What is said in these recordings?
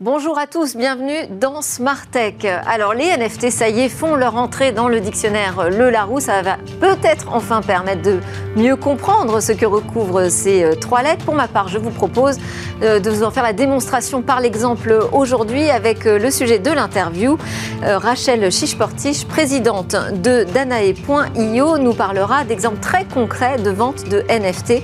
Bonjour à tous, bienvenue dans Smart Tech. Alors les NFT, ça y est, font leur entrée dans le dictionnaire Le Larousse. Ça va peut-être enfin permettre de mieux comprendre ce que recouvrent ces euh, trois lettres. Pour ma part, je vous propose euh, de vous en faire la démonstration par l'exemple aujourd'hui avec euh, le sujet de l'interview. Rachel Chichportiche, présidente de Danae.io, nous parlera d'exemples très concrets de vente de NFT,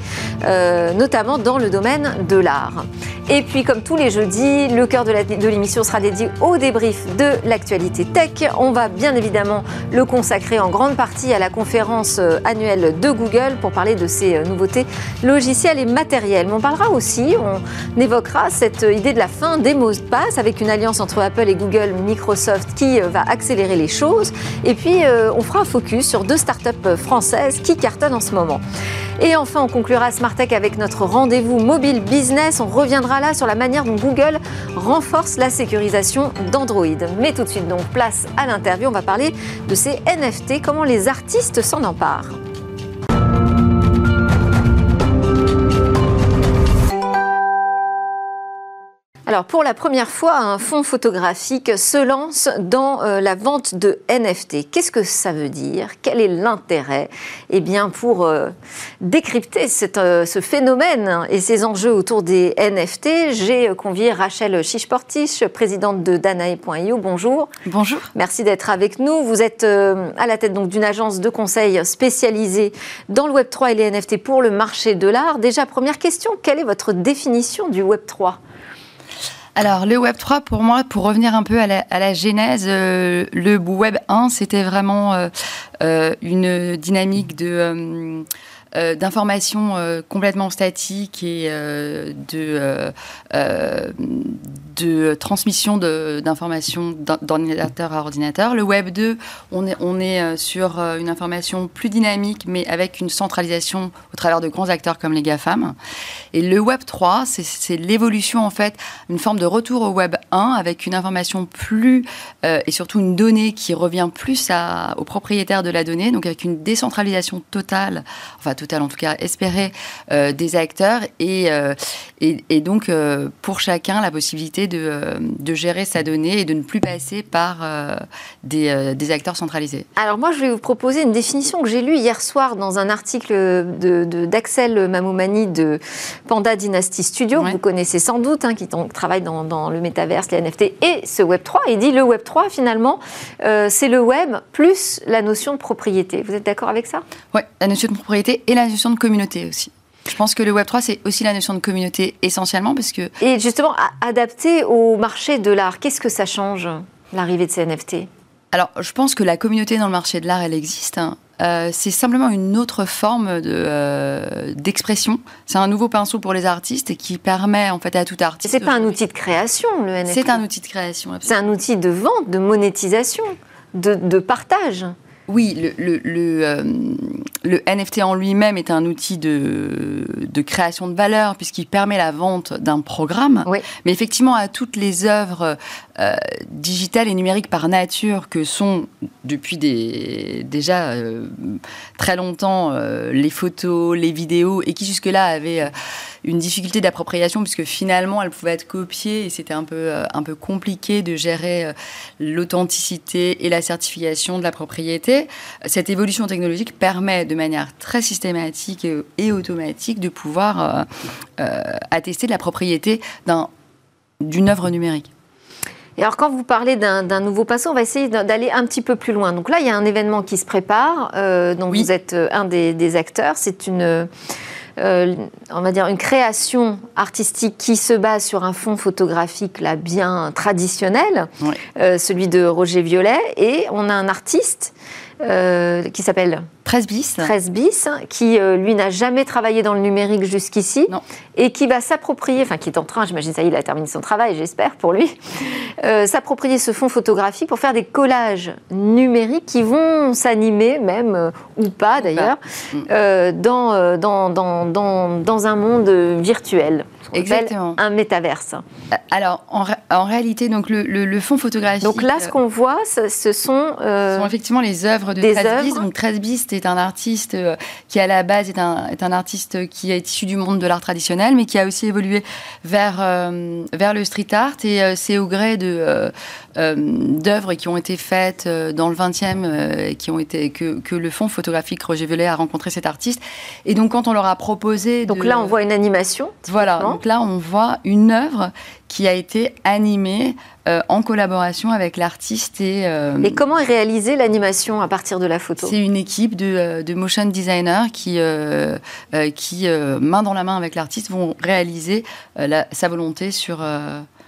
notamment dans le domaine de l'art. Et puis, comme tous les jeudis, le cœur de l'émission sera dédié au débrief de l'actualité tech. On va bien évidemment le consacrer en grande partie à la conférence euh, annuelle de Google pour parler de ses euh, nouveautés logicielles et matérielles. Mais on parlera aussi, on évoquera cette idée de la fin des mots de passe avec une alliance entre Apple et Google, Microsoft qui euh, va accélérer les choses. Et puis, on fera un focus sur deux startups françaises qui cartonnent en ce moment. Et enfin, on conclura Tech avec notre rendez-vous mobile business. On reviendra là sur la manière dont Google renforce la sécurisation d'Android. Mais tout de suite, donc, place à l'interview. On va parler de ces NFT, comment les artistes s'en emparent. Alors pour la première fois, un fonds photographique se lance dans euh, la vente de NFT. Qu'est-ce que ça veut dire? Quel est l'intérêt? Eh bien pour euh, décrypter euh, ce phénomène et ses enjeux autour des NFT, j'ai convié Rachel Chichportiche, présidente de Danae.io. Bonjour. Bonjour. Merci d'être avec nous. Vous êtes à la tête donc d'une agence de conseil spécialisée dans le Web 3 et les NFT pour le marché de l'art. Déjà première question, quelle est votre définition du Web 3 alors, le Web 3, pour moi, pour revenir un peu à la, à la genèse, euh, le Web 1, c'était vraiment euh, euh, une dynamique de euh, d'informations euh, complètement statiques et de, de transmission d'informations d'ordinateur à ordinateur. Le Web 2, on est, on est sur une information plus dynamique, mais avec une centralisation au travers de grands acteurs comme les GAFAM. Et le Web 3, c'est l'évolution, en fait, une forme de retour au Web 1 avec une information plus, et surtout une donnée qui revient plus à, aux propriétaires de la donnée, donc avec une décentralisation totale, enfin en tout cas espérer euh, des acteurs et, euh, et, donc euh, pour chacun la possibilité de, de, gérer sa donnée et de ne plus passer par des, des, acteurs centralisés. Alors moi je vais vous proposer une définition que j'ai lue hier soir dans un article d'Axel de, Mamoumani de Panda Dynasty Studio, que vous connaissez sans doute, hein, qui travaille dans, dans, le métaverse, les NFT et ce Web 3. Il dit le Web 3 finalement c'est le web plus la notion de propriété. Vous êtes d'accord avec ça? Oui, la notion de propriété et la notion de communauté aussi. Je pense que le Web3, c'est aussi la notion de communauté essentiellement parce que... Et justement, adapté au marché de l'art, qu'est-ce que ça change, l'arrivée de ces NFT Alors, je pense que la communauté dans le marché de l'art, elle existe. Hein. Euh, c'est simplement une autre forme euh, d'expression. c'est un nouveau pinceau pour les artistes et qui permet en fait à tout artiste. C'est pas un outil de création, le NFT. C'est un outil de création. C'est un outil de vente, de monétisation, de, de partage. Oui, le, le, le, euh, le NFT en lui-même est un outil de, de création de valeur puisqu'il permet la vente d'un programme. Mais effectivement, à toutes les œuvres euh, digitales et numériques par nature que sont depuis des, déjà euh, très longtemps les photos, les vidéos et qui jusque-là avaient une difficulté d'appropriation puisque finalement elles pouvaient être copiées et c'était un peu, un peu compliqué de gérer l'authenticité et la certification de la propriété cette évolution technologique permet de manière très systématique et automatique de pouvoir euh, euh, attester de la propriété d'une œuvre numérique. Et alors, quand vous parlez d'un nouveau passé, on va essayer d'aller un petit peu plus loin. Donc là, il y a un événement qui se prépare, euh, dont vous êtes un des, acteurs. C'est une, on va dire, une création artistique qui se base sur un fond photographique là bien traditionnel, celui de Roger Violet. Et on a un artiste euh, qui s'appelle 13 bis. 13 bis, qui euh, lui n'a jamais travaillé dans le numérique jusqu'ici et qui va s'approprier, enfin qui est en train, j'imagine ça y est, il a terminé son travail, j'espère pour lui, euh, s'approprier ce fond photographique pour faire des collages numériques qui vont s'animer même, ou pas d'ailleurs, mm. dans, dans, dans, dans, un monde virtuel. Exactement. un métaverse. Alors, en, réalité, donc le, le, fonds photographique. Donc là, ce qu'on voit, ce, sont, euh, sont effectivement les œuvres de Tresbist. Donc Tresbist est un artiste euh, qui, à la base, est un, artiste qui est issu du monde de l'art traditionnel, mais qui a aussi évolué vers, euh, vers le street art. Et c'est au gré de d'œuvres qui ont été faites dans le 20e, qui ont été que, que le fonds photographique Roger Velay a rencontré cet artiste. Et donc, quand on leur a proposé, donc là, on voit une animation. Voilà. Donc là, on voit une œuvre qui a été animée euh, en collaboration avec l'artiste. Et, euh, et comment est réalisée l'animation à partir de la photo? C'est une équipe de, euh, de, motion designers qui, qui main dans la main avec l'artiste, vont réaliser sa volonté sur...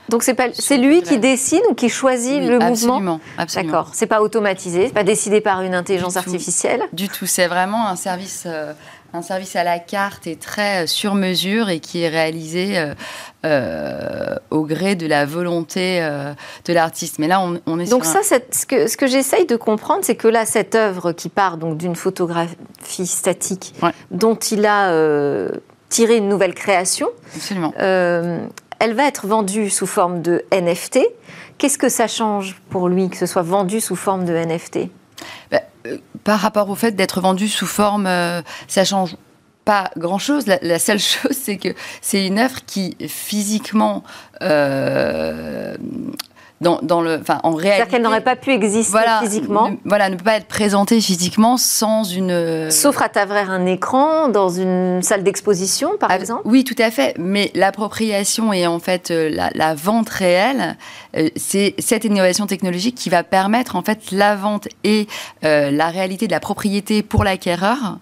donc c'est pas c'est lui qui décide ou qui choisit le mouvement. Absolument. D'accord. C'est pas automatisé, c'est pas décidé par une intelligence artificielle. Du tout. C'est vraiment un service un service à la carte et très euh, sur mesure et qui est réalisé euh, euh, au gré de la volonté de l'artiste. Mais là, on, est donc ça, ce que, ce que j'essaye de comprendre, c'est que là, cette œuvre qui part donc d'une photographie statique, dont il a tiré une nouvelle création, elle va être vendue sous forme de NFT. Qu'est-ce que ça change pour lui que ce soit vendu sous forme de NFT bah, euh, par rapport au fait d'être vendu sous forme, euh, ça change pas grand-chose. La, seule chose, c'est que c'est une œuvre qui physiquement euh, dans, le, enfin, en réalité. C'est-à-dire qu'elle n'aurait pas pu exister physiquement. Ne, voilà, ne peut pas être présentée physiquement sans une. Sauf à travers un écran dans une salle d'exposition, par ah, exemple. Oui, tout à fait. Mais l'appropriation et en fait euh, la, vente réelle, euh, c'est cette innovation technologique qui va permettre en fait la vente et euh, la réalité de la propriété pour l'acquéreur.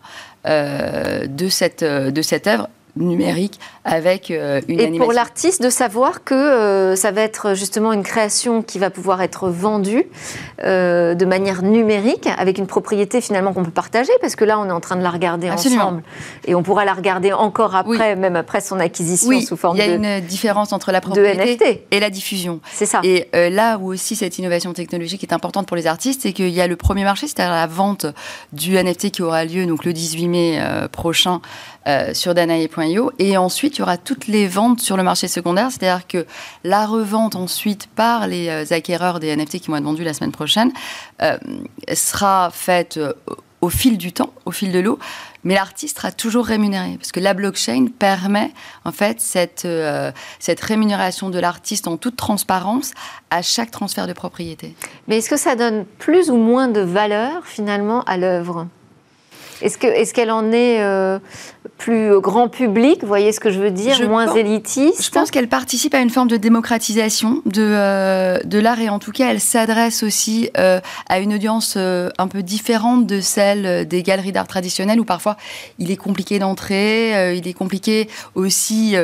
de cette de cette œuvre numérique avec euh, une Et pour l'artiste, de savoir que euh, ça va être justement une création qui va pouvoir être vendue euh, de manière numérique, avec une propriété finalement qu'on peut partager, parce que là, on est en train de la regarder ensemble. Et on pourra la regarder encore après, même après son acquisition sous forme de... il y a une différence entre la propriété et la diffusion. C'est ça. Et là où aussi cette innovation technologique est importante pour les artistes, c'est qu'il y a le premier marché, c'est-à-dire la vente du NFT qui aura lieu donc le 18 mai prochain sur danae.io. Et ensuite, il y aura toutes les ventes sur le marché secondaire, c'est-à-dire que la revente ensuite par les euh, acquéreurs des NFT qui vont être vendus la semaine prochaine euh, sera faite euh, au fil du temps, au fil de l'eau, mais l'artiste sera toujours rémunéré parce que la blockchain permet en fait cette rémunération de l'artiste en toute transparence à chaque transfert de propriété. Mais est-ce que ça donne plus ou moins de valeur finalement à l'œuvre? Est-ce qu'elle est qu'elle en est euh, plus grand public, vous voyez ce que je veux dire, moins élitiste Je pense qu'elle participe à une forme de démocratisation de, euh, de l'art et en tout cas elle s'adresse aussi euh, à une audience un peu différente de celle des galeries d'art traditionnelles où parfois il est compliqué d'entrer, il est compliqué aussi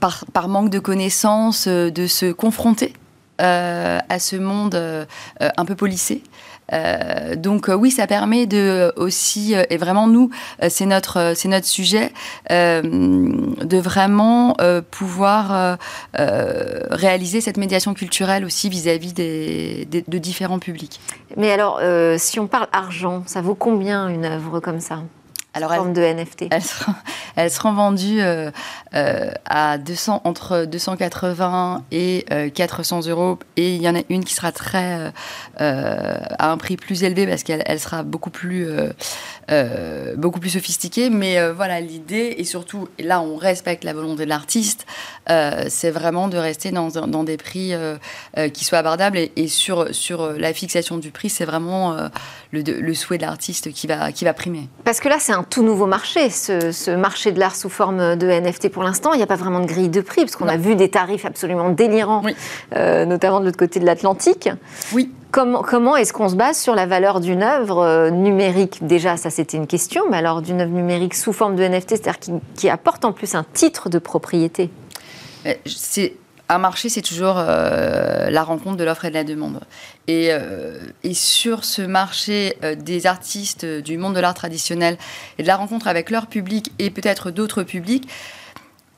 par, par manque de connaissances de se confronter à ce monde un peu policé. Euh, donc euh, oui, ça permet de aussi euh, et vraiment nous, c'est notre c'est notre sujet de vraiment pouvoir réaliser cette médiation culturelle aussi vis-à-vis de différents publics. Mais alors, si on parle argent, ça vaut combien une œuvre comme ça? Alors, forme de NFT elles seront, vendues à 200, entre 280 et 400 euros. Et il y en a une qui sera très à un prix plus élevé parce qu'elle sera beaucoup plus, euh, euh, beaucoup plus sophistiquée. Mais euh, voilà, l'idée, et surtout, là, on respecte la volonté de l'artiste, c'est vraiment de rester dans, dans des prix qui soient abordables. Et, sur, sur la fixation du prix, c'est vraiment le, le, souhait de l'artiste qui va, qui va primer. Parce que là, c'est un tout nouveau marché, ce, ce marché de l'art sous forme de NFT pour l'instant. Il n'y a pas vraiment de grille de prix, parce qu'on a vu des tarifs absolument délirants, notamment de l'autre côté de l'Atlantique. Oui. Comment, comment est-ce qu'on se base sur la valeur d'une œuvre euh, numérique? Déjà, ça c'était une question, mais alors d'une œuvre numérique sous forme de NFT, c'est-à-dire qui, apporte en plus un titre de propriété? Euh, C'est un marché, c'est toujours euh, la rencontre de l'offre et de la demande. Et, et sur ce marché des artistes du monde de l'art traditionnel et de la rencontre avec leur public et peut-être d'autres publics,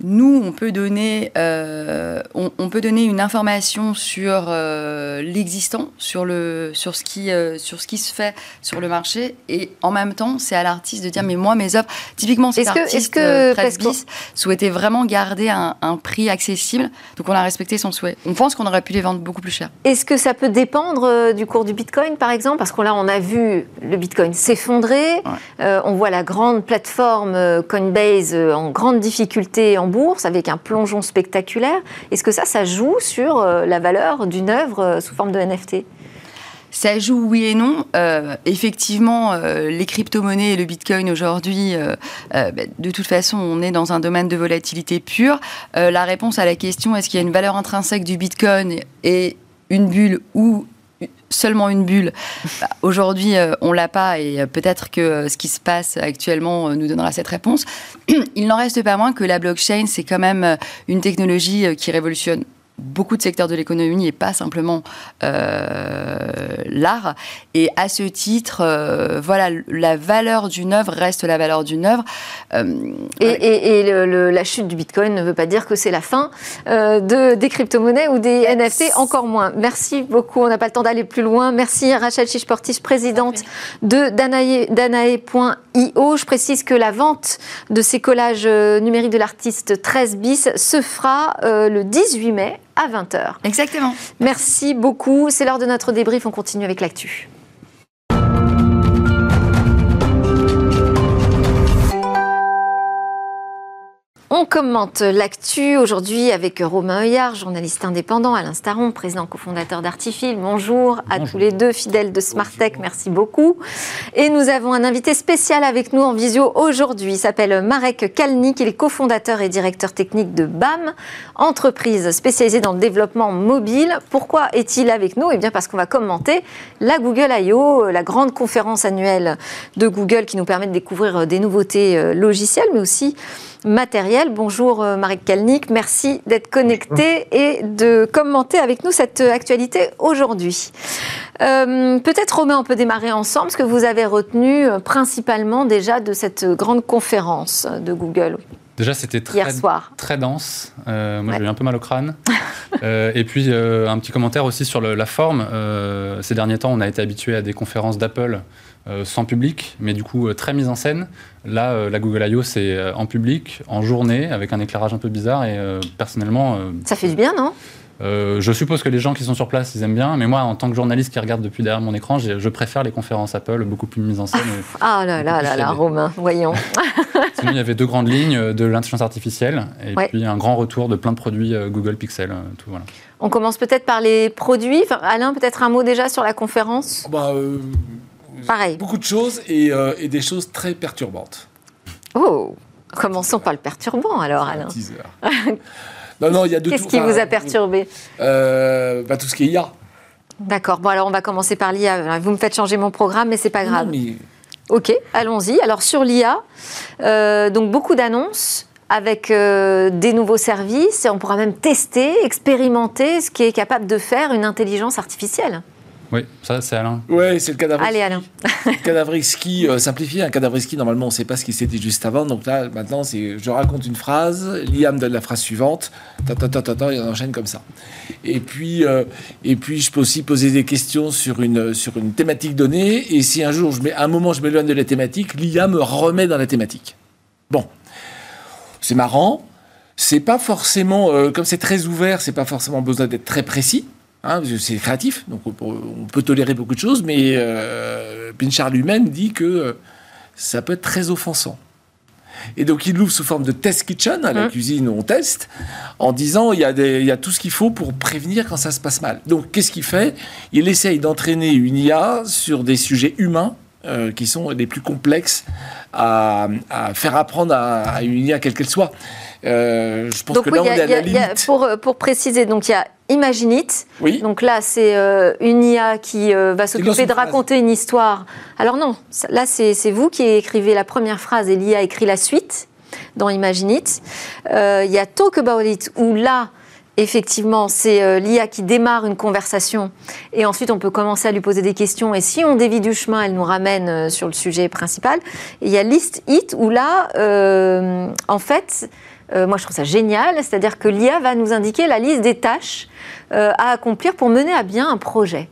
nous, on peut donner, euh, on, peut donner une information sur euh, l'existant, sur, le, sur, ce qui, euh, sur ce qui se fait sur le marché, et en même temps, c'est à l'artiste de dire, mais moi, mes œuvres, typiquement, cet artiste, que, que souhaitait vraiment garder un, prix accessible, donc on a respecté son souhait. On pense qu'on aurait pu les vendre beaucoup plus cher. Est-ce que ça peut dépendre du cours du Bitcoin, par exemple? Parce que là, on a vu le Bitcoin s'effondrer, on voit la grande plateforme Coinbase en grande difficulté en bourse avec un plongeon spectaculaire. Est-ce que ça, ça joue sur euh, la valeur d'une œuvre euh, sous forme de NFT ça joue oui et non. Euh, effectivement, les crypto-monnaies et le Bitcoin aujourd'hui, bah, de toute façon, on est dans un domaine de volatilité pure. la réponse à la question est-ce qu'il y a une valeur intrinsèque du Bitcoin et une bulle ou seulement une bulle. Bah, aujourd'hui, euh, on l'a pas et euh, peut-être que euh, ce qui se passe actuellement nous donnera cette réponse. Il n'en reste pas moins que la blockchain, c'est quand même une technologie qui révolutionne beaucoup de secteurs de l'économie et pas simplement euh, l'art. Et à ce titre, euh, voilà, la valeur d'une œuvre reste la valeur d'une œuvre. Euh, et, la chute du Bitcoin ne veut pas dire que c'est la fin de, des crypto-monnaies ou des NFT, encore moins. Merci beaucoup. On n'a pas le temps d'aller plus loin. Merci Rachel Chichportis, présidente de Danae.io. Je précise que la vente de ces collages numériques de l'artiste 13 bis se fera le 18 mai à 20h. Exactement. Merci beaucoup. C'est l'heure de notre débrief. On continue avec l'actu. On commente l'actu aujourd'hui avec Romain Heuillard, journaliste indépendant, Alain Staron, président cofondateur d'Artifil. Bonjour, à tous les deux, fidèles de Smartech, merci beaucoup. Et nous avons un invité spécial avec nous en visio aujourd'hui. Il s'appelle Marek Kalnik, il est cofondateur et directeur technique de BAM, entreprise spécialisée dans le développement mobile. Pourquoi est-il avec nous? Eh bien parce qu'on va commenter la Google I.O., la grande conférence annuelle de Google qui nous permet de découvrir des nouveautés euh, logicielles, mais aussi Bonjour euh, Marie Kalnick, merci d'être connectée et de commenter avec nous cette actualité aujourd'hui. Euh, peut-être Romain, on peut démarrer ensemble ce que vous avez retenu euh, principalement déjà de cette grande conférence de Google. Déjà, c'était très, très dense. moi, j'ai eu un peu mal au crâne. et puis, un petit commentaire aussi sur la forme. ces derniers temps, on a été habitué à des conférences d'Apple euh, sans public, mais du coup euh, très mise en scène. Là, euh, la Google I.O., c'est en public, en journée, avec un éclairage un peu bizarre, et personnellement... Ça fait du bien, non? Je suppose que les gens qui sont sur place, ils aiment bien, mais moi, en tant que journaliste qui regarde depuis derrière mon écran, je préfère les conférences Apple, beaucoup plus mises en scène. ah là là là là, Romain, voyons. Sinon, il y avait deux grandes lignes de l'intelligence artificielle et puis un grand retour de plein de produits Google Pixel. Tout, voilà. On commence peut-être par les produits. Alain, peut-être un mot déjà sur la conférence? Bah, Pareil. Beaucoup de choses euh, et, des choses très perturbantes. Oh Commençons par le perturbant alors, Alain. non, non, il y a Qu'est-ce qui vous a perturbé euh, bah, Tout ce qui est IA. D'accord. Bon, alors on va commencer par l'IA. Vous me faites changer mon programme, mais c'est pas grave. Ok, allons-y. Alors sur l'IA, euh, donc beaucoup d'annonces avec des nouveaux services et on pourra même tester, expérimenter ce qui est capable de faire une intelligence artificielle. Oui, ça c'est Alain. Oui, c'est le cadavre. Allez Alain. cadavre ski euh, simplifié. Un cadavre ski, normalement, on ne sait pas ce qui s'est dit juste avant. Donc là, maintenant, c'est je raconte une phrase, Liam donne la phrase suivante, ta ta ta ta, ta et on enchaîne comme ça. Et puis, euh, et puis, je peux aussi poser des questions sur une, sur une thématique donnée. Et si un jour, je mets, à un moment, je m'éloigne de la thématique, l'IA me remet dans la thématique. Bon, c'est marrant. C'est pas forcément, euh, comme c'est très ouvert, c'est pas forcément besoin d'être très précis. Hein, c'est créatif, donc on peut, tolérer beaucoup de choses, mais euh, Pinchard lui-même dit que euh, ça peut être très offensant. Et donc il l'ouvre sous forme de test kitchen, à la mmh. cuisine où on teste, en disant il y, a il y a tout ce qu'il faut pour prévenir quand ça se passe mal. Donc qu'est-ce qu'il fait? Il essaye d'entraîner une IA sur des sujets humains euh, qui sont les plus complexes à, faire apprendre à, à, une IA quelle qu'elle soit. Euh, je pense que là, on est à la limite. pour, pour préciser, donc il y a Imaginite. Oui. Donc là, c'est euh, une IA qui euh, va s'occuper de raconter une histoire. Alors non, là, c'est vous qui écrivez la première phrase et l'IA écrit la suite dans Imaginite. Il y a Talk About It, où là, effectivement, c'est l'IA qui démarre une conversation et ensuite on peut commencer à lui poser des questions et si on dévie du chemin, elle nous ramène sur le sujet principal. il y a List It où là, en fait, moi, je trouve ça génial. C'est-à-dire que l'IA va nous indiquer la liste des tâches à accomplir pour mener à bien un projet.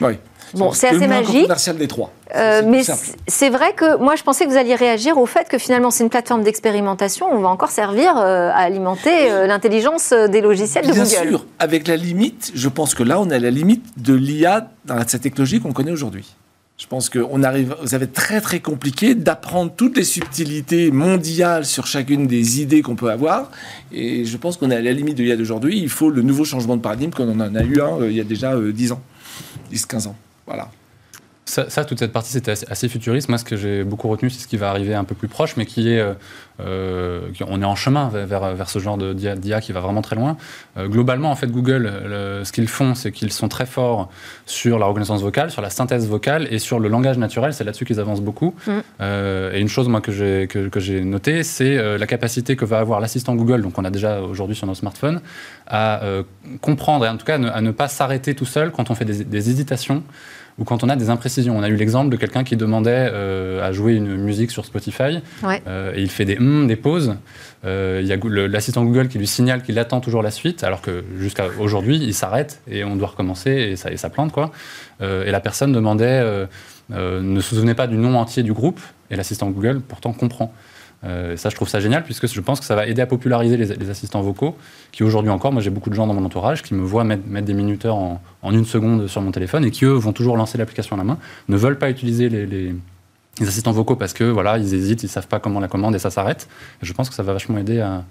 Oui. Bon, c'est assez magique. commercial des trois. Euh, mais c'est vrai que moi, je pensais que vous alliez réagir au fait que finalement, c'est une plateforme d'expérimentation. On va encore servir euh, à alimenter euh, l'intelligence des logiciels de Google. Bien sûr, avec la limite, je pense que là, on est à la limite de l'IA dans cette technologie qu'on connaît aujourd'hui. Je pense que on arrive, vous avez très très compliqué d'apprendre toutes les subtilités mondiales sur chacune des idées qu'on peut avoir. Et je pense qu'on est à la limite de l'IA d'aujourd'hui. Il faut le nouveau changement de paradigme qu'on en a eu un il y a déjà 10 ans, 10-15 ans. Voilà. Ça, toute cette partie, c'était assez, futuriste. Moi, ce que j'ai beaucoup retenu, c'est ce qui va arriver un peu plus proche, mais qui est. Euh, euh, on est en chemin vers, vers ce genre d'IA qui va vraiment très loin. Euh, globalement, en fait, Google, ce qu'ils font, c'est qu'ils sont très forts sur la reconnaissance vocale, sur la synthèse vocale et sur le langage naturel. C'est là-dessus qu'ils avancent beaucoup. Mm. et une chose, moi, que j'ai que, que notée, c'est la capacité que va avoir l'assistant Google, donc on a déjà aujourd'hui sur nos smartphones, à comprendre et en tout cas à ne, pas s'arrêter tout seul quand on fait des, des hésitations ou quand on a des imprécisions. On a eu l'exemple de quelqu'un qui demandait euh, à jouer une musique sur Spotify euh, et il fait des hum, des pauses. Euh, il y a l'assistant Google qui lui signale qu'il attend toujours la suite, alors que jusqu'à aujourd'hui, il s'arrête et on doit recommencer et ça, et ça plante. Quoi. et la personne demandait, ne se souvenait pas du nom entier du groupe et l'assistant Google pourtant comprend. Euh, ça, je trouve ça génial, puisque je pense que ça va aider à populariser les, assistants vocaux, qui aujourd'hui encore, moi j'ai beaucoup de gens dans mon entourage qui me voient mettre, des minuteurs en, une seconde sur mon téléphone et qui, eux, vont toujours lancer l'application à la main, ne veulent pas utiliser les, assistants vocaux parce que voilà, ils hésitent, ils savent pas comment la commande et ça s'arrête. Je pense que ça va vachement aider à,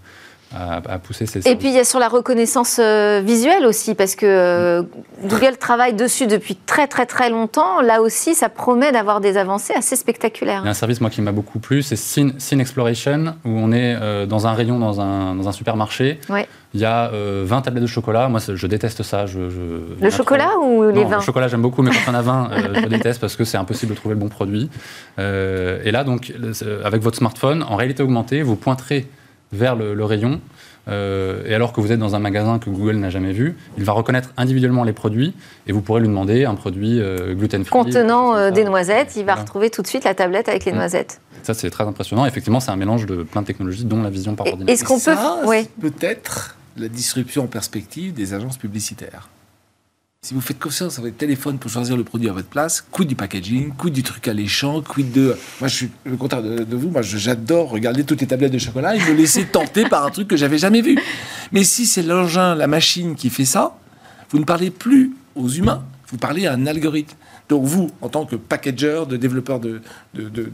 à, pousser ces Et puis il y a sur la reconnaissance euh, visuelle aussi, parce que euh, Google travaille dessus depuis très très très longtemps. Là aussi, ça promet d'avoir des avancées assez spectaculaires. Il y a un service moi qui m'a beaucoup plu, c'est Scene, Exploration, où on est euh, dans un rayon dans un, dans un supermarché. Il y a 20 tablettes de chocolat. Moi, je déteste ça. Je, le chocolat ou les vins Le chocolat, j'aime beaucoup, mais quand on a 20, je déteste parce que c'est impossible de trouver le bon produit. et là, donc, avec votre smartphone, en réalité augmentée, vous pointerez vers le, rayon. Euh, et alors que vous êtes dans un magasin que Google n'a jamais vu, il va reconnaître individuellement les produits et vous pourrez lui demander un produit euh, gluten-free. Contenant euh, des noisettes, il va retrouver tout de suite la tablette avec les mm. noisettes. Ça, c'est très impressionnant. Effectivement, c'est un mélange de plein de technologies, dont la vision par ordinateur. Est-ce qu'on peut. Ouais. Peut-être la disruption en perspective des agences publicitaires. Si vous faites confiance à votre téléphone pour choisir le produit à votre place, quid du packaging, quid du truc alléchant, quid de... Moi, je suis le contraire de, vous. Moi, j'adore regarder toutes les tablettes de chocolat et me laisser tenter par un truc que j'avais jamais vu. Mais si c'est l'engin, la machine qui fait ça, vous ne parlez plus aux humains, vous parlez à un algorithme. Donc vous, en tant que packager, de développeur de,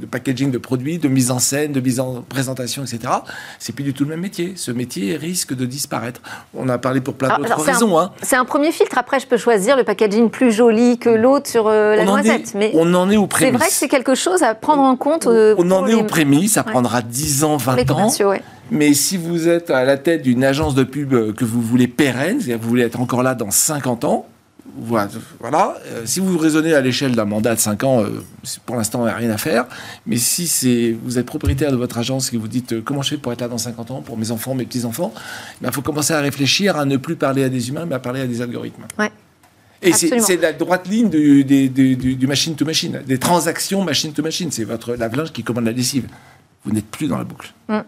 packaging de produits, de mise en scène, de mise en présentation, etc., c'est plus du tout le même métier. Ce métier risque de disparaître. On a parlé pour plein d'autres raisons. Hein. C'est un premier filtre. Après, je peux choisir le packaging plus joli que l'autre sur euh, la noisette. mais on en est au prémices. C'est vrai que c'est quelque chose à prendre en compte. Euh, on en est au aux prémices. Ça prendra 10 ans, 20 ans. Mais si vous êtes à la tête d'une agence de pub que vous voulez pérenne, c'est-à-dire que vous voulez être encore là dans 50 ans, voilà. Euh, si vous raisonnez à l'échelle d'un mandat de 5 ans, euh, pour l'instant, il n'y a rien à faire. Mais si c'est, vous êtes propriétaire de votre agence et vous dites euh, comment je fais pour être là dans 50 ans, pour mes enfants, mes petits-enfants, il ben, faut commencer à réfléchir à ne plus parler à des humains, mais à parler à des algorithmes. Ouais. Et c'est la droite ligne du, du, machine to machine, des transactions machine to machine. C'est votre lave-linge qui commande la lessive. Vous n'êtes plus dans la boucle. Mm.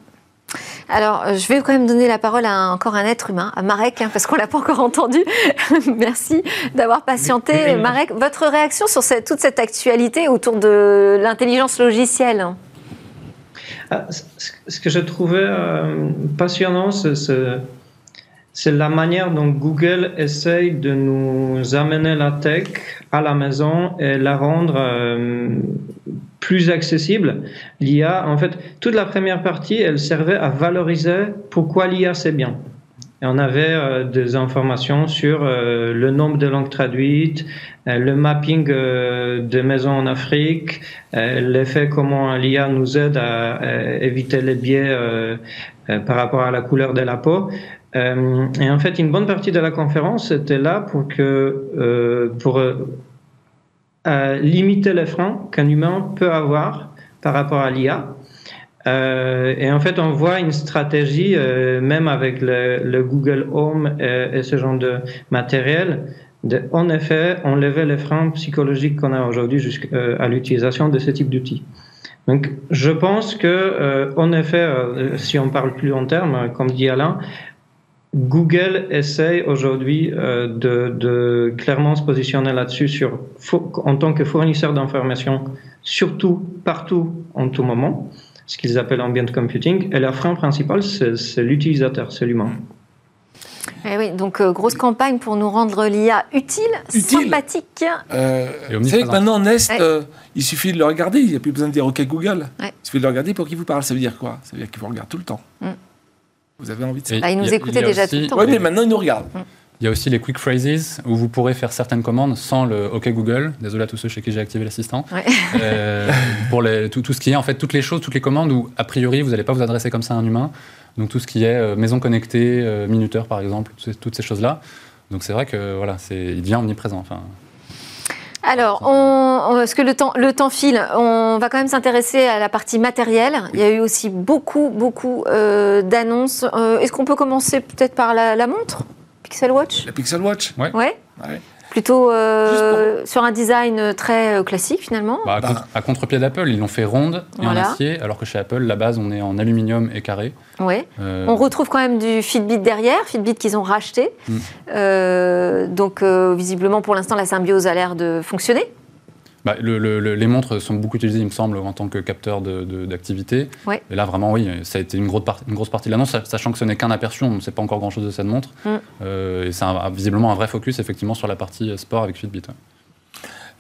Alors, euh, je vais quand même donner la parole à encore un être humain, à Marek, hein, parce qu'on ne l'a pas encore entendu. Merci d'avoir patienté. Marek, votre réaction sur toute cette actualité autour de l'intelligence logicielle ah, Ce que je trouvais euh, passionnant, c'est la manière dont Google essaye de nous amener la tech à la maison et la rendre euh, plus accessible. L'IA, en fait, toute la première partie, elle servait à valoriser pourquoi l'IA c'est bien. Et on avait euh, des informations sur euh, le nombre de langues traduites, euh, le mapping de maisons en Afrique, l'effet comment l'IA nous aide à, éviter les biais par rapport à la couleur de la peau. et en fait, une bonne partie de la conférence était là pour que pour limiter les freins qu'un humain peut avoir par rapport à l'IA. Euh, et en fait, on voit une stratégie, euh, même avec le, Google Home et, ce genre de matériel, de, en effet, enlever les freins psychologiques qu'on a aujourd'hui euh, l'utilisation de ce type d'outils. Donc, je pense que, euh, en effet, euh, si on parle plus en termes, comme dit Alain, Google essaye aujourd'hui euh, de, de, clairement se positionner là-dessus sur, en tant que fournisseur d'informations, surtout partout, en tout moment, ce qu'ils appellent ambient computing. Et leur frein principal, c'est l'utilisateur, c'est l'humain. Eh oui, donc euh, grosse campagne pour nous rendre l'IA utile, sympathique. Euh, vous savez que maintenant, Nest, euh, il suffit de le regarder, il n'y a plus besoin de dire OK Google. Il suffit de le regarder pour qu'il vous parle. Ça veut dire quoi? Ça veut dire qu'il vous regarde tout le temps. Mm. Vous avez envie de ça. Bah, il nous écoutait déjà tout le temps. Oui, mais maintenant, il nous regarde. Mm. Il y a aussi les quick phrases où vous pourrez faire certaines commandes sans le OK Google. Désolé à tous ceux chez qui j'ai activé l'assistant. pour les, tout, tout, ce qui est en fait toutes les choses, toutes les commandes où a priori vous n'allez pas vous adresser comme ça à un humain. Donc tout ce qui est euh, maison connectée, euh, minuteur par exemple, toutes ces choses-là. Donc c'est vrai que voilà, il devient omniprésent. Enfin, alors, on, parce que le temps, le temps file, on va quand même s'intéresser à la partie matérielle. Il y a eu aussi beaucoup, beaucoup euh, d'annonces. Est-ce qu'on peut commencer peut-être par la, montre? Pixel Watch? La Pixel Watch? Oui. Ouais. ouais. Plutôt euh, sur un design très euh, classique finalement. Bah, à, contre-pied d'Apple, ils l'ont fait ronde et en acier, alors que chez Apple, la base, on est en aluminium et carré. Ouais. Euh, on retrouve quand même du Fitbit derrière, Fitbit qu'ils ont racheté. Mm. donc visiblement, pour l'instant, la symbiose a l'air de fonctionner. Bah, les montres sont beaucoup utilisées, il me semble, en tant que capteur d'activité. Et là, vraiment, oui, ça a été une grosse, une grosse partie de l'annonce, sachant que ce n'est qu'un aperçu, on ne sait pas encore grand-chose de cette montre. Mm. Euh, et c'est visiblement un vrai focus, effectivement, sur la partie sport avec Fitbit.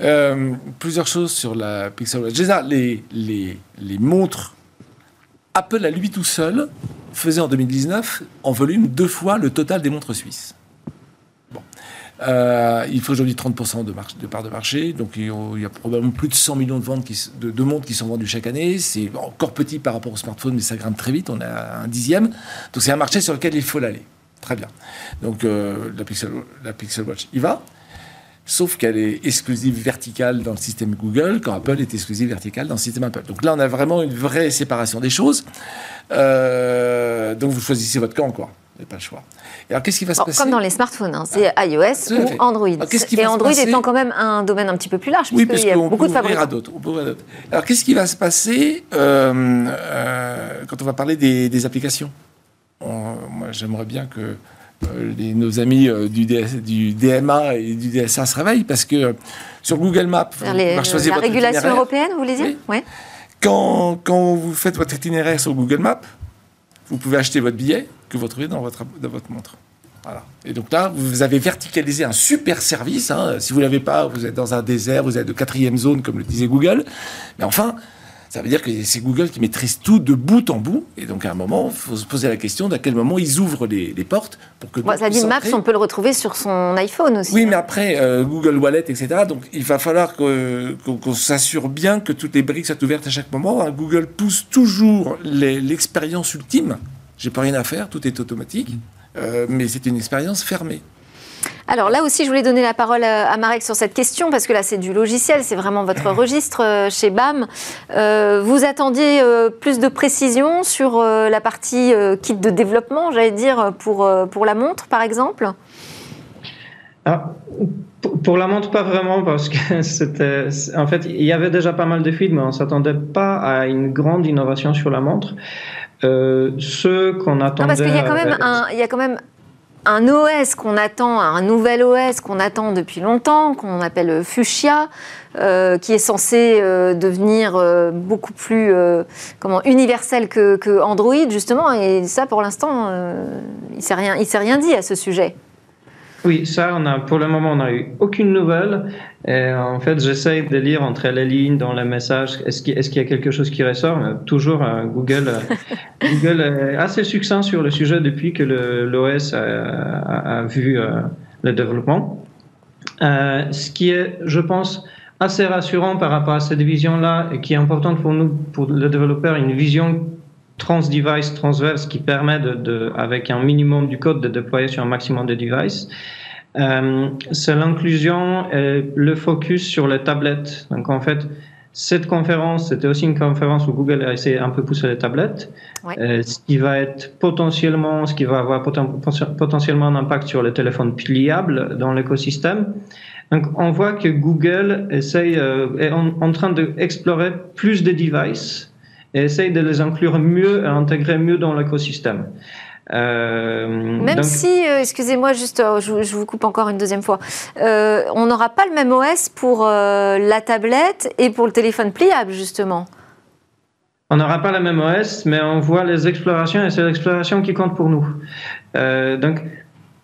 Euh, plusieurs choses sur la Pixel Watch. Déjà, les, les, les montres Apple à lui tout seul faisait en 2019 en volume deux fois le total des montres suisses. Euh, il faut aujourd'hui 30% de, de part de marché, donc il y a probablement plus de 100 millions de, ventes de, montres qui sont vendues chaque année. C'est encore petit par rapport au smartphone, mais ça grimpe très vite, on a un dixième. Donc c'est un marché sur lequel il faut l'aller. Très bien. Donc euh, la, Pixel, la Pixel Watch y va, sauf qu'elle est exclusive verticale dans le système Google, quand Apple est exclusive verticale dans le système Apple. Donc là, on a vraiment une vraie séparation des choses. Euh, donc vous choisissez votre camp, quoi. Vous n'avez pas le choix. Et alors, qu'est-ce qui va se passer Comme dans les smartphones, hein, c'est ah, iOS ou Android. et Android étant quand même un domaine un petit peu plus large, oui, puisqu'il y a beaucoup de fabricants. d'autres. Alors, qu'est-ce qui va se passer euh, euh, quand on va parler des, applications? Moi, j'aimerais bien que euh, les, nos amis du, du, DMA et du DSA se réveillent, parce que sur Google Maps, les, la régulation européenne, vous voulez dire? Oui. Quand, quand vous faites votre itinéraire sur Google Maps, vous pouvez acheter votre billet que vous trouvez dans votre, dans votre montre. Voilà. Et donc là, vous avez verticalisé un super service. Hein. Si vous ne l'avez pas, vous êtes dans un désert, vous êtes de quatrième zone, comme le disait Google. Mais enfin, ça veut dire que c'est Google qui maîtrise tout de bout en bout. Et donc, à un moment, il faut se poser la question d'à quel moment ils ouvrent les, portes pour que. Bon, ça dit Maps, on peut le retrouver sur son iPhone aussi. Oui, hein. mais après, euh, Google Wallet, etc. Donc, il va falloir qu'on s'assure bien que toutes les briques soient ouvertes à chaque moment. Hein. Google pousse toujours l'expérience ultime j'ai pas rien à faire, tout est automatique, euh, mais c'est une expérience fermée. Alors là aussi, je voulais donner la parole à Marek sur cette question, parce que là, c'est du logiciel, c'est vraiment votre registre euh, chez BAM. Euh, vous attendiez plus de précision sur la partie kit de développement, j'allais dire, pour, pour la montre, par exemple? Ah, pour la montre, pas vraiment, parce que c'était. En fait, il y avait déjà pas mal de films, mais on ne s'attendait pas à une grande innovation sur la montre. Euh, ce qu'on attendait. parce qu'il y a quand même un, il y a quand même un OS qu'on attend, un nouvel OS qu'on attend depuis longtemps, qu'on appelle Fuchsia, euh, qui est censé euh, devenir beaucoup plus comment universel que, que, Android justement. Et ça, pour l'instant, il il s'est rien dit à ce sujet. Oui, ça, on a, pour le moment, on n'a eu aucune nouvelle. Et en fait, j'essaye de lire entre les lignes dans les messages. Est-ce qu'il est y a quelque chose qui ressort? Toujours, euh, Google, euh, Google est assez succinct sur le sujet depuis que l'OS a, a, vu euh, le développement. ce qui est, je pense, assez rassurant par rapport à cette vision-là et qui est importante pour nous, pour le développeur, une vision trans-device transverse qui permet, de, avec un minimum du code, de déployer sur un maximum de devices. Euh, c'est l'inclusion et le focus sur les tablettes. Donc en fait, cette conférence, c'était aussi une conférence où Google a essayé un peu pousser les tablettes, euh, ce qui va être potentiellement, ce qui va avoir potentiellement un impact sur les téléphones pliables dans l'écosystème. Donc, on voit que Google essaye, est en, train d'explorer plus de devices et essaye de les inclure mieux intégrer mieux dans l'écosystème. même si, excusez-moi, juste, je, je, vous coupe encore une deuxième fois, on n'aura pas le même OS pour la tablette et pour le téléphone pliable, justement. On n'aura pas la même OS, mais on voit les explorations et c'est l'exploration qui compte pour nous. Euh, donc,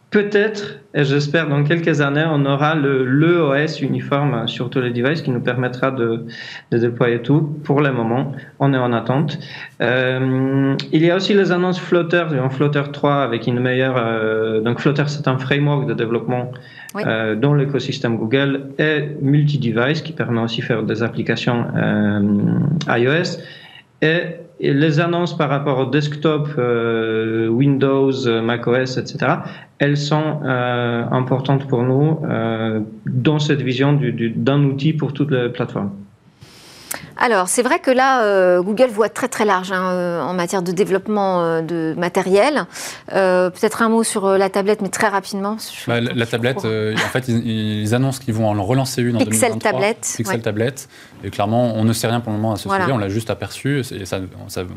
peut-être, et j'espère dans quelques années, on aura le, le, OS uniforme sur tous les devices qui nous permettra de, déployer tout. Pour le moment, on est en attente. Euh, il y a aussi les annonces Flutter, en Flutter 3 avec une meilleure. Euh, donc, Flutter, c'est un framework de développement dans l'écosystème Google et multi-device qui permet aussi de faire des applications iOS. Et, les annonces par rapport au desktop, euh, Windows, macOS, etc., elles sont euh, importantes pour nous euh, dans cette vision d'un outil pour toutes les plateformes. Alors, c'est vrai que là, euh, Google voit très très large hein, euh, en matière de développement euh, de matériel. Peut-être un mot sur la tablette, mais très rapidement. Bah, la, tablette, en fait, ils, annoncent qu'ils vont en relancer une en Pixel Tablette. Pixel tablette. Et clairement, on ne sait rien pour le moment à ce sujet. On l'a juste aperçu. Et ça,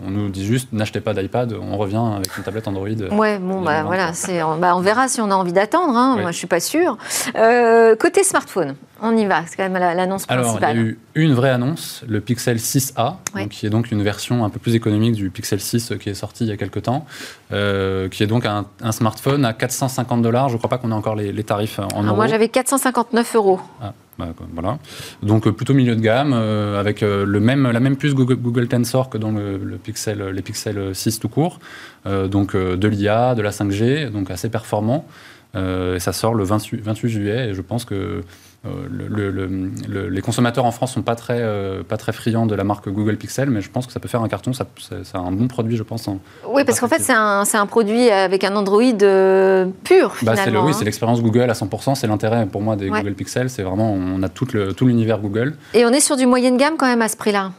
on nous dit juste, n'achetez pas d'iPad. On revient avec une tablette Android. Ouais, bon, bah, voilà, bah, on verra si on a envie d'attendre. Hein. Moi, je suis pas sûre. côté smartphone. On y va, c'est quand même l'annonce principale. Alors, il y a eu une vraie annonce, le Pixel 6A, qui est donc une version un peu plus économique du Pixel 6 euh, qui est sorti il y a quelques temps, euh, qui est donc un, smartphone à 450 dollars. Je ne crois pas qu'on ait encore les, tarifs en euros. Moi, j'avais 459 euros. Ah, bah, voilà. Donc euh, plutôt milieu de gamme, avec le même, la même puce Google, Tensor que dans le, Pixel, les Pixel 6 tout court. donc de l'IA, de la 5G, donc assez performant. et ça sort le 28, 28 juillet. Et je pense que euh, le, les consommateurs en France sont pas très, euh, pas très friands de la marque Google Pixel, mais je pense que ça peut faire un carton. C'est un bon produit, je pense. oui, parce qu'en fait, c'est un, un, produit avec un Android euh, pur. Bah, oui, hein. c'est l'expérience Google à 100%. C'est l'intérêt pour moi des Google Pixel. C'est vraiment, on a tout l'univers Google. Et on est sur du moyenne gamme quand même à ce prix-là.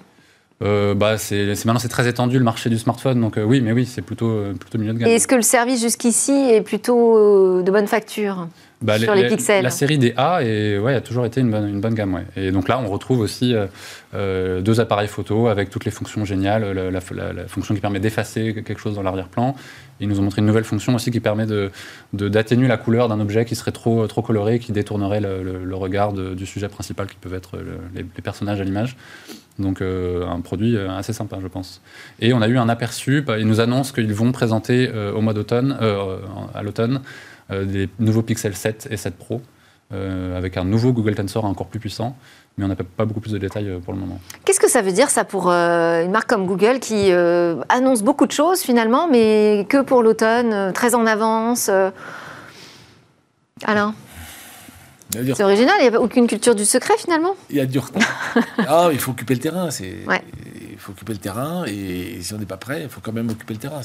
bah, c'est maintenant c'est très étendu le marché du smartphone, donc oui, mais oui, c'est plutôt plutôt milieu de gamme. Et est-ce que le service jusqu'ici est plutôt de bonne facture? Bah, sur les, pixels. La série des A et, ouais, a toujours été une bonne, une bonne gamme. Ouais. Et donc là, on retrouve aussi euh, euh, deux appareils photo avec toutes les fonctions géniales, la, fonction qui permet d'effacer quelque chose dans l'arrière-plan. Ils nous ont montré une nouvelle fonction aussi qui permet d'atténuer de, la couleur d'un objet qui serait trop, trop coloré, qui détournerait le, regard du sujet principal qui peuvent être les, personnages à l'image. Donc euh, un produit assez sympa, je pense. Et on a eu un aperçu, bah, ils nous annoncent qu'ils vont présenter au mois d'automne, à l'automne, des nouveaux Pixel 7 et 7 Pro, euh, avec un nouveau Google Tensor encore plus puissant mais on n'a pas beaucoup plus de détails euh, pour le moment. Qu'est-ce que ça veut dire ça pour une marque comme Google qui annonce beaucoup de choses finalement, mais que pour l'automne, très en avance Alain? C'est original, il n'y a aucune culture du secret finalement? Il y a du retard. ah, il faut occuper le terrain. Il faut occuper le terrain et si on n'est pas prêt, il faut quand même occuper le terrain.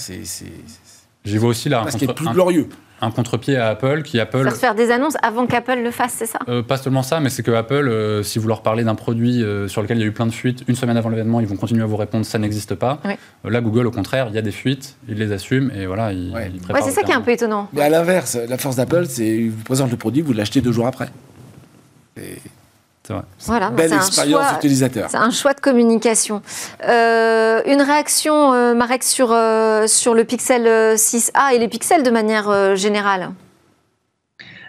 J'y vois aussi là. Parce qu'il est plus glorieux un contre-pied à Apple qui Apple. faire des annonces avant qu'Apple le fasse, c'est ça euh, Pas seulement ça, mais c'est que Apple, euh, si vous leur parlez d'un produit euh, sur lequel il y a eu plein de fuites, une semaine avant l'événement, ils vont continuer à vous répondre ça n'existe pas. là, Google, au contraire, il y a des fuites, ils les assument et voilà, ils, ouais. c'est ça qui est un peu étonnant. Mais à l'inverse, la force d'Apple, c'est vous présente le produit, vous l'achetez deux jours après. Voilà, Belle expérience utilisateur. C'est un choix de communication. Euh, une réaction, euh, Marek, sur, euh, sur le Pixel 6A et les pixels de manière générale?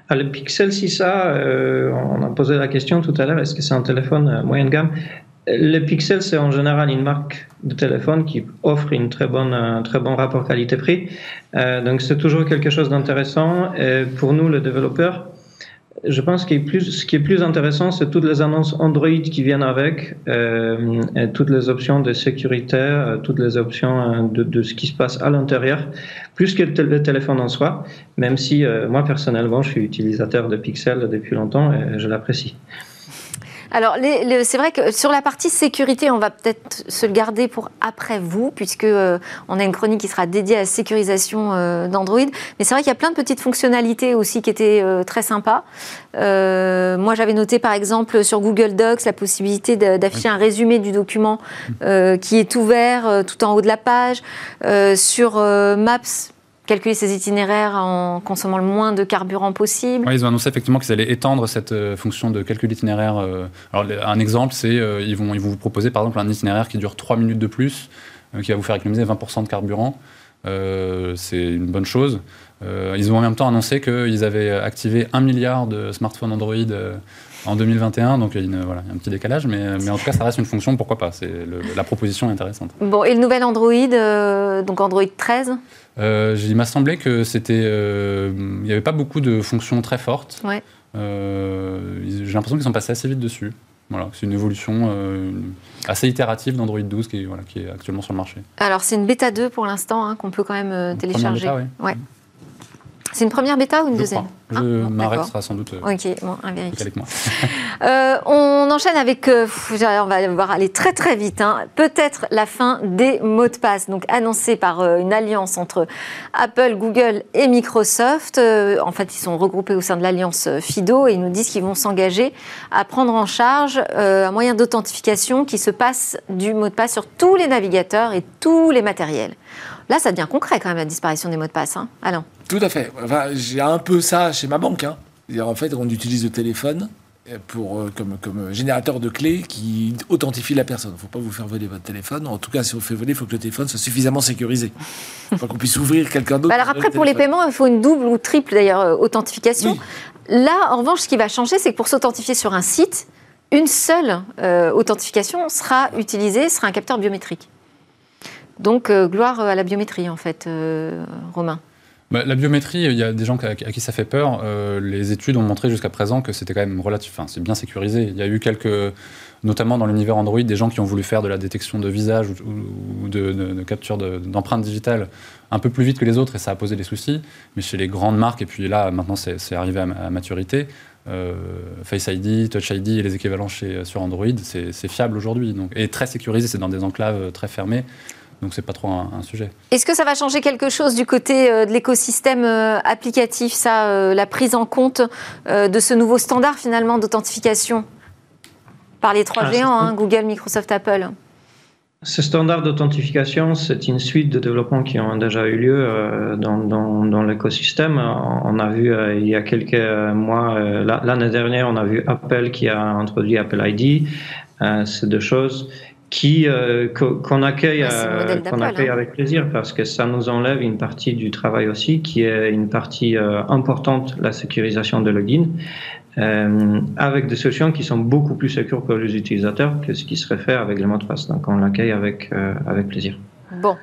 Ah, le Pixel 6A, on a posé la question tout à l'heure, est-ce que c'est un téléphone moyenne gamme? Le Pixel, c'est en général une marque de téléphone qui offre une très bonne, un très bon rapport qualité-prix. donc c'est toujours quelque chose d'intéressant. Et pour nous, les développeurs, je pense que ce qui est plus intéressant, c'est toutes les annonces Android qui viennent avec, euh, toutes les options de sécurité, euh, toutes les options euh, de, ce qui se passe à l'intérieur, plus que le, téléphone en soi, même si moi personnellement, je suis utilisateur de Pixel depuis longtemps et je l'apprécie. Alors, c'est vrai que sur la partie sécurité, on va peut-être se le garder pour après vous, puisque euh, on a une chronique qui sera dédiée à la sécurisation euh, d'Android. Mais c'est vrai qu'il y a plein de petites fonctionnalités aussi qui étaient euh, très sympas. moi, j'avais noté par exemple sur Google Docs la possibilité d'afficher un résumé du document qui est ouvert tout en haut de la page. sur Maps, calculer ses itinéraires en consommant le moins de carburant possible. ils ont annoncé effectivement qu'ils allaient étendre cette fonction de calcul d'itinéraire. alors, un exemple, c'est ils, vont, ils vont vous proposer par exemple un itinéraire qui dure 3 minutes de plus, qui va vous faire économiser 20% de carburant. c'est une bonne chose. ils ont en même temps annoncé qu'ils avaient activé 1 milliard de smartphones Android en 2021, donc il y, a voilà, un petit décalage, mais, mais, en tout cas, ça reste une fonction, pourquoi pas La proposition est intéressante. Bon, et le nouvel Android, euh, donc Android 13 euh, Il m'a semblé que c'était, euh, il n'y avait pas beaucoup de fonctions très fortes. Ouais. J'ai l'impression qu'ils sont passés assez vite dessus. Voilà, c'est une évolution assez itérative d'Android 12 qui, voilà, qui est actuellement sur le marché. Alors, c'est une bêta 2 pour l'instant, hein, qu'on peut quand même télécharger. Bêta, ouais. C'est une première bêta ou une deuxième ah, Marek sera sans doute euh, ok, bon, avec moi. euh, on enchaîne avec, euh, on va devoir aller très très vite, hein. peut-être la fin des mots de passe, donc annoncée par une alliance entre Apple, Google et Microsoft. en fait, ils sont regroupés au sein de l'alliance FIDO et ils nous disent qu'ils vont s'engager à prendre en charge un moyen d'authentification qui se passe du mot de passe sur tous les navigateurs et tous les matériels. Là, ça devient concret quand même, la disparition des mots de passe. Hein Alain Tout à fait. Enfin, J'ai un peu ça chez ma banque. Hein. En fait, on utilise le téléphone pour, euh, comme, comme générateur de clés qui authentifie la personne. Il ne faut pas vous faire voler votre téléphone. En tout cas, si on fait voler, il faut que le téléphone soit suffisamment sécurisé. Il faut qu'on puisse ouvrir quelqu'un d'autre. Bah alors après, pour les paiements, il faut une double ou triple d'ailleurs euh, authentification. Là, en revanche, ce qui va changer, c'est que pour s'authentifier sur un site, une seule euh, authentification sera utilisée, sera un capteur biométrique. Donc, euh, gloire à la biométrie, en fait, Romain. Bah, la biométrie, il y a des gens à, qui ça fait peur. Euh, les études ont montré jusqu'à présent que c'était quand même relatif, c'est bien sécurisé. Il y a eu quelques, notamment dans l'univers Android, des gens qui ont voulu faire de la détection de visage ou, de, capture d'empreintes digitales un peu plus vite que les autres et ça a posé des soucis. Mais chez les grandes marques, et puis là, maintenant, c'est arrivé à, maturité, Face ID, Touch ID et les équivalents sur Android, c'est fiable aujourd'hui. Et très sécurisé, c'est dans des enclaves très fermées. Donc c'est pas trop un, sujet. Est-ce que ça va changer quelque chose du côté euh, de l'écosystème euh, applicatif, ça, euh, la prise en compte de ce nouveau standard finalement d'authentification par les trois ah, géants, hein, Google, Microsoft, Apple ce standard d'authentification, c'est une suite de développements qui ont déjà eu lieu dans, dans, l'écosystème. On a vu il y a quelques mois, l'année dernière, on a vu Apple qui a introduit Apple ID. ces deux choses qui euh, qu'on accueille, euh, qu'on accueille hein. avec plaisir parce que ça nous enlève une partie du travail aussi qui est une partie euh, importante la sécurisation de login avec des solutions qui sont beaucoup plus sécures pour les utilisateurs que ce qui serait fait avec les mots de passe donc on l'accueille avec avec plaisir. Bon,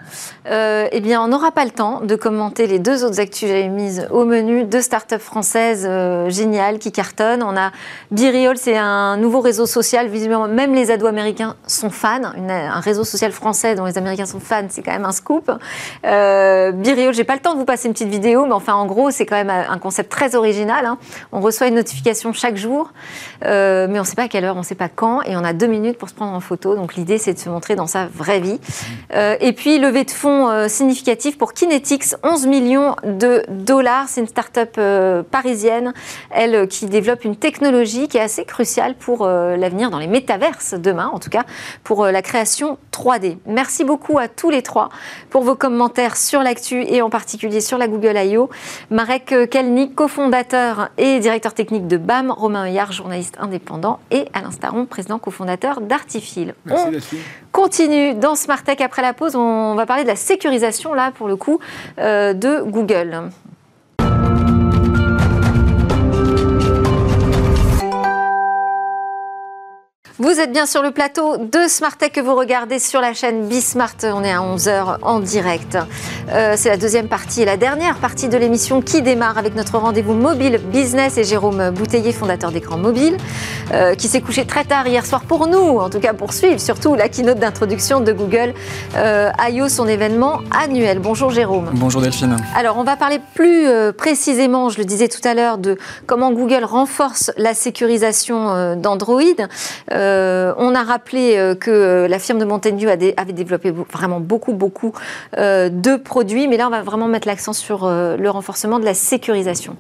euh, eh bien, on n'aura pas le temps de commenter les deux autres actus que j'avais mises au menu. Deux startups françaises euh, géniales qui cartonnent. On a Biriol, c'est un nouveau réseau social. Visiblement, même les ados américains sont fans. un réseau social français dont les Américains sont fans, c'est quand même un scoop. Euh, Biriol, j'ai pas le temps de vous passer une petite vidéo, mais enfin, en gros, c'est quand même un concept très original. Hein. On reçoit une notification chaque jour, euh, mais on ne sait pas à quelle heure, on ne sait pas quand, et on a deux minutes pour se prendre en photo. Donc, l'idée, c'est de se montrer dans sa vraie vie. et puis, puis, levée de fonds euh, significative pour Kinetics, 11 millions de dollars. C'est une start-up euh, parisienne, elle euh, qui développe une technologie qui est assez cruciale pour l'avenir dans les métaverses demain, en tout cas pour la création 3D. Merci beaucoup à tous les trois pour vos commentaires sur l'actu et en particulier sur la Google I.O. Marek Kelnik, cofondateur et directeur technique de BAM, Romain Hillard, journaliste indépendant, et Alain Staron, président cofondateur d'Artifil. Merci, continue dans Smart Tech après la pause. On va parler de la sécurisation, là, pour le coup, euh, de Google. Vous êtes bien sur le plateau de Smart Tech que vous regardez sur la chaîne Bismart. On est à 11h en direct. Euh, c'est la deuxième partie et la dernière partie de l'émission qui démarre avec notre rendez-vous mobile business et Jérôme Bouteiller, fondateur d'écran mobile, euh, qui s'est couché très tard hier soir pour nous, en tout cas pour suivre surtout la keynote d'introduction de Google euh, I.O., son événement annuel. Bonjour Jérôme. Bonjour Delphine. Alors on va parler plus euh, précisément, je le disais tout à l'heure, de comment Google renforce la sécurisation d'Android. Euh, on a rappelé euh, que la firme de Mountain View avait développé vraiment beaucoup, beaucoup euh, de produits, mais là, on va vraiment mettre l'accent sur le renforcement de la sécurisation.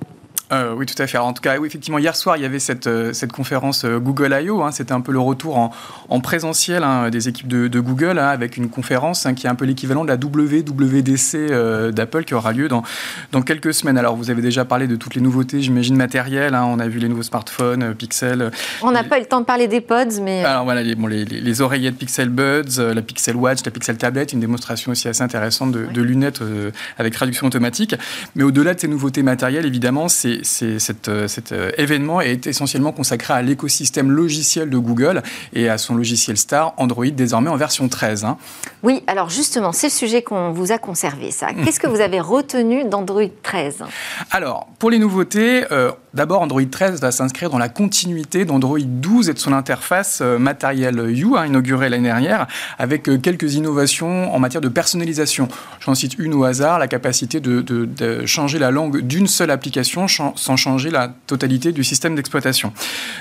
Euh, oui, tout à fait. en tout cas, oui, effectivement, hier soir, il y avait cette, euh, cette conférence euh, Google I.O. Hein. C'était un peu le retour en, en présentiel hein, des équipes de, de Google, hein, avec une conférence qui est un peu l'équivalent de la WWDC d'Apple qui aura lieu dans, dans quelques semaines. Alors, vous avez déjà parlé de toutes les nouveautés, j'imagine, matérielles. on a vu les nouveaux smartphones, Pixel. On n'a pas eu le temps de parler des pods, mais... Alors, voilà, les, bon, les, les, oreillettes Pixel Buds, la Pixel Watch, la Pixel Tablet, une démonstration aussi assez intéressante de, de lunettes avec traduction automatique. Mais au-delà de ces nouveautés matérielles, évidemment, c'est cet euh, euh, événement est essentiellement consacré à l'écosystème logiciel de Google et à son logiciel star Android désormais en version 13. Hein. Oui, alors justement, c'est le sujet qu'on vous a conservé, ça. Qu'est-ce que vous avez retenu d'Android 13 Alors, pour les nouveautés, euh, D'abord, Android 13 va s'inscrire dans la continuité d'Android 12 et de son interface matérielle U, hein, inaugurée l'année dernière, avec quelques innovations en matière de personnalisation. J'en cite une au hasard, la capacité de, de changer la langue d'une seule application sans changer la totalité du système d'exploitation.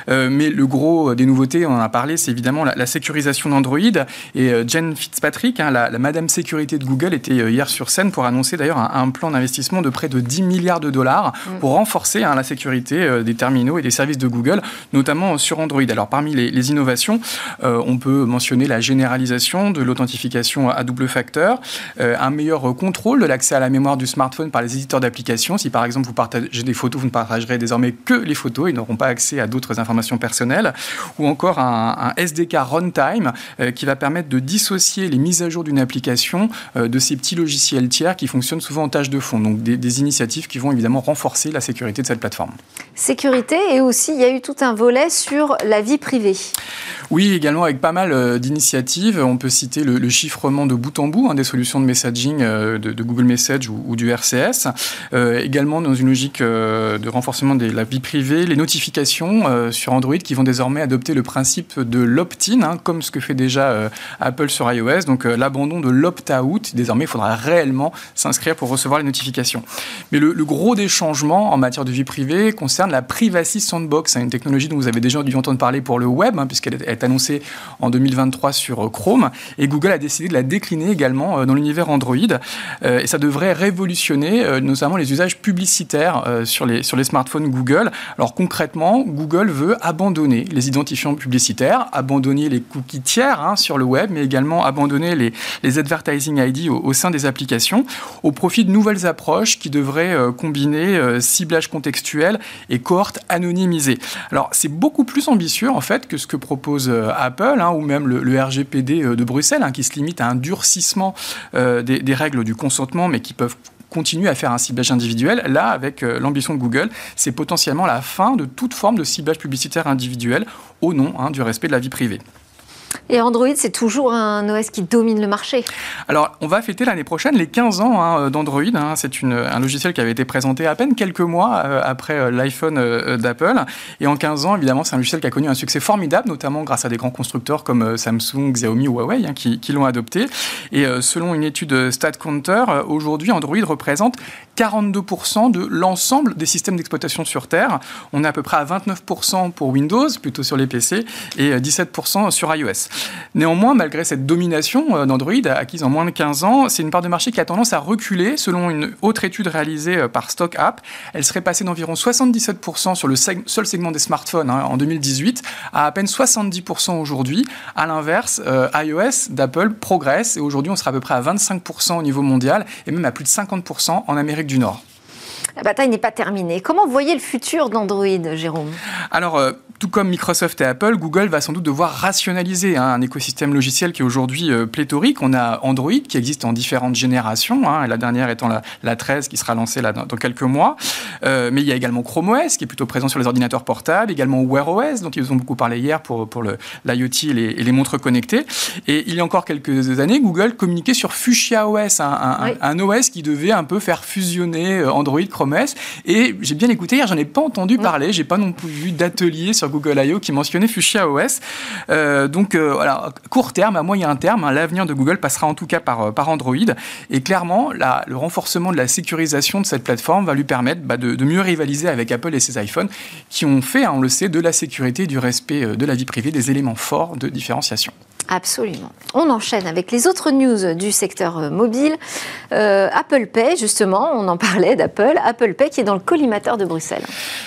Euh, mais le gros des nouveautés, on en a parlé, c'est évidemment la, sécurisation d'Android. Et euh, Jen Fitzpatrick, hein, la, Madame Sécurité de Google, était euh, hier sur scène pour annoncer d'ailleurs un, plan d'investissement de près de 10 milliards de dollars mm. pour renforcer hein, la sécurité des terminaux et des services de Google, notamment sur Android. Alors parmi les, innovations, on peut mentionner la généralisation de l'authentification à double facteur, un meilleur contrôle de l'accès à la mémoire du smartphone par les éditeurs d'applications. Si par exemple vous partagez des photos, vous ne partagerez désormais que les photos, ils n'auront pas accès à d'autres informations personnelles, ou encore un, SDK runtime euh, qui va permettre de dissocier les mises à jour d'une application euh, de ces petits logiciels tiers qui fonctionnent souvent en tâche de fond. Donc des, initiatives qui vont évidemment renforcer la sécurité de cette plateforme. Sécurité et aussi il y a eu tout un volet sur la vie privée. Oui, également avec pas mal euh, d'initiatives. On peut citer le, chiffrement de bout en bout hein, des solutions de messaging de, Google Message ou, du RCS. également dans une logique de renforcement de la vie privée, les notifications euh, sur Android qui vont désormais adopter le principe de l'opt-in, hein, comme ce que fait déjà euh, Apple sur iOS. Donc euh, l'abandon de l'opt-out. Désormais, il faudra réellement s'inscrire pour recevoir les notifications. Mais le, gros des changements en matière de vie privée concerne la Privacy Sandbox, hein, une technologie dont vous avez déjà dû entendre parler pour le web, hein, puisqu'elle est annoncée en 2023 sur Chrome. Et Google a décidé de la décliner également dans l'univers Android. et ça devrait révolutionner notamment les usages publicitaires sur, les, sur les smartphones Google. Alors concrètement, Google veut abandonner les identifiants publicitaires, abandonner les cookies tiers hein, sur le web, mais également abandonner les, les advertising ID au, sein des applications, au profit de nouvelles approches qui devraient euh, combiner euh, ciblage contextuel et cohorte anonymisée. Alors c'est beaucoup plus ambitieux en fait que ce que propose euh, Apple hein, ou même le, RGPD de Bruxelles, hein, qui se limite à un durcissement des, des règles du consentement, mais qui peuvent continuer à faire un ciblage individuel. Là, avec euh, l'ambition de Google, c'est potentiellement la fin de toute forme de ciblage publicitaire individuel au nom hein, du respect de la vie privée. Et Android, c'est toujours un OS qui domine le marché. Alors, on va fêter l'année prochaine les 15 ans hein, d'Android. Hein. C'est un logiciel qui avait été présenté à peine quelques mois euh, après euh, l'iPhone euh, d'Apple. Et en 15 ans, évidemment, c'est un logiciel qui a connu un succès formidable, notamment grâce à des grands constructeurs comme Samsung, Xiaomi ou Huawei hein, qui, qui l'ont adopté. Et selon une étude StatCounter, aujourd'hui, Android représente 42% de l'ensemble des systèmes d'exploitation sur Terre. On est à peu près à 29% pour Windows, plutôt sur les PC, et 17% sur iOS. Néanmoins, malgré cette domination euh, d'Android acquise en moins de 15 ans, c'est une part de marché qui a tendance à reculer. Selon une autre étude réalisée euh, par Stock App, elle serait passée d'environ 77% sur le seul segment des smartphones hein, en 2018 à à peine 70% aujourd'hui. À l'inverse, euh, iOS d'Apple progresse et aujourd'hui on sera à peu près à 25% au niveau mondial et même à plus de 50% en Amérique du Nord. La bataille n'est pas terminée. Comment voyez le futur d'Android, Jérôme? Alors, tout comme Microsoft et Apple, Google va sans doute devoir rationaliser hein, un écosystème logiciel qui est aujourd'hui euh, pléthorique. On a Android qui existe en différentes générations, hein, la dernière étant la, 13 qui sera lancée là, dans, quelques mois. Euh, mais il y a également Chrome OS qui est plutôt présent sur les ordinateurs portables, également Wear OS dont ils ont beaucoup parlé hier pour, pour l'IoT et, et, les montres connectées. Et il y a encore quelques années, Google communiquait sur Fuchsia OS, un, un, OS qui devait un peu faire fusionner euh, Android, Chrome Et j'ai bien écouté hier, j'en ai pas entendu parler, j'ai pas non plus vu d'atelier sur Google I.O. qui mentionnait Fuchsia OS. Euh, donc euh, voilà, court terme, à moyen terme, hein, l'avenir de Google passera en tout cas par, euh, par Android. Et clairement, le renforcement de la sécurisation de cette plateforme va lui permettre bah, de, mieux rivaliser avec Apple et ses iPhones qui ont fait, hein, on le sait, de la sécurité et du respect de la vie privée des éléments forts de différenciation. Absolument. On enchaîne avec les autres news du secteur euh, mobile. Euh, Apple Pay, justement, on en parlait d'Apple. Apple Pay qui est dans le collimateur de Bruxelles.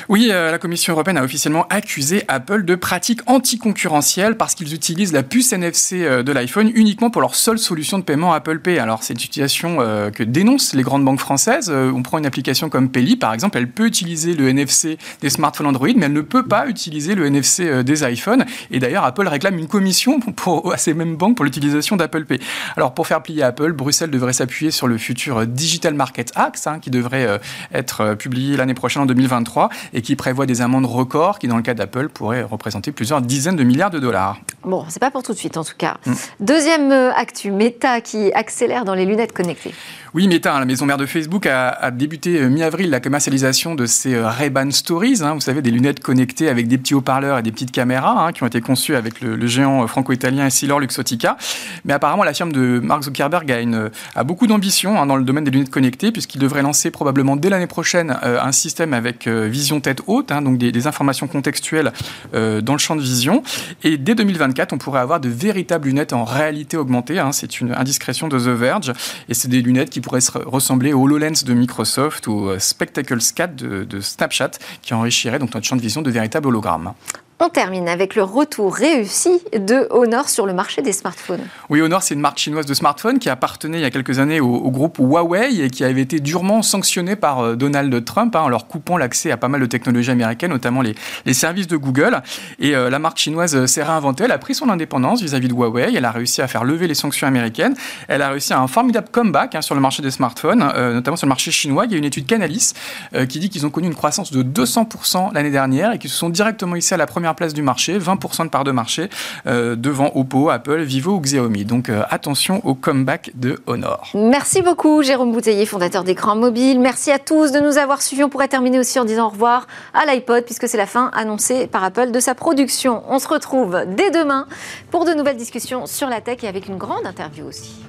Oui, euh, la Commission européenne a officiellement accusé Apple de pratiques anticoncurrentielles parce qu'ils utilisent la puce NFC de l'iPhone uniquement pour leur seule solution de paiement Apple Pay. Alors, c'est une situation que dénoncent les grandes banques françaises. on prend une application comme Payly, par exemple, elle peut utiliser le NFC des smartphones Android, mais elle ne peut pas utiliser le NFC des iPhones. Et d'ailleurs, Apple réclame une commission pour, à ces mêmes banques pour l'utilisation d'Apple Pay. Alors pour faire plier Apple, Bruxelles devrait s'appuyer sur le futur Digital Market Act, hein, qui devrait euh, être euh, publié l'année prochaine en 2023 et qui prévoit des amendes records qui, dans le cas d'Apple, pourraient représenter plusieurs dizaines de milliards de dollars. Bon, c'est pas pour tout de suite en tout cas. Mm. Deuxième euh, actu, Meta qui accélère dans les lunettes connectées. Oui, Meta, hein, la maison mère de Facebook, a, débuté mi-avril la commercialisation de ces euh, Ray-Ban Stories, hein, vous savez, des lunettes connectées avec des petits haut-parleurs et des petites caméras hein, qui ont été conçues avec le, géant euh, franco-italien Essilor Luxottica. Mais apparemment, la firme de Mark Zuckerberg a, une, a beaucoup d'ambition dans le domaine des lunettes connectées, puisqu'il devrait lancer probablement dès l'année prochaine un système avec vision tête haute, donc des, informations contextuelles dans le champ de vision. Et dès 2024, on pourrait avoir de véritables lunettes en réalité augmentée. C'est une indiscrétion de The Verge. Et c'est des lunettes qui qui pourrait ressembler au HoloLens de Microsoft ou Spectacles 4 de, de Snapchat, qui enrichirait donc notre champ de vision de véritables hologrammes. On termine avec le retour réussi de Honor sur le marché des smartphones. Oui, Honor, c'est une marque chinoise de smartphones qui appartenait il y a quelques années au, groupe Huawei et qui avait été durement sanctionnée par euh, Donald Trump hein, en leur coupant l'accès à pas mal de technologies américaines, notamment les, services de Google. Et euh, la marque chinoise euh, s'est réinventée, elle a pris son indépendance vis-à-vis de Huawei, elle a réussi à faire lever les sanctions américaines, elle a réussi à un formidable comeback hein, sur le marché des smartphones, notamment sur le marché chinois. Il y a une étude Canalis qui dit qu'ils ont connu une croissance de 200% l'année dernière et qu'ils se sont directement hissés à la place du marché, 20% de part de marché euh, devant Oppo, Apple, Vivo ou Xiaomi. Donc euh, attention au comeback de Honor. Merci beaucoup Jérôme Bouteiller, fondateur d'écran mobile. Merci à tous de nous avoir suivis. On pourrait terminer aussi en disant au revoir à l'iPod puisque c'est la fin annoncée par Apple de sa production. On se retrouve dès demain pour de nouvelles discussions sur la tech et avec une grande interview aussi.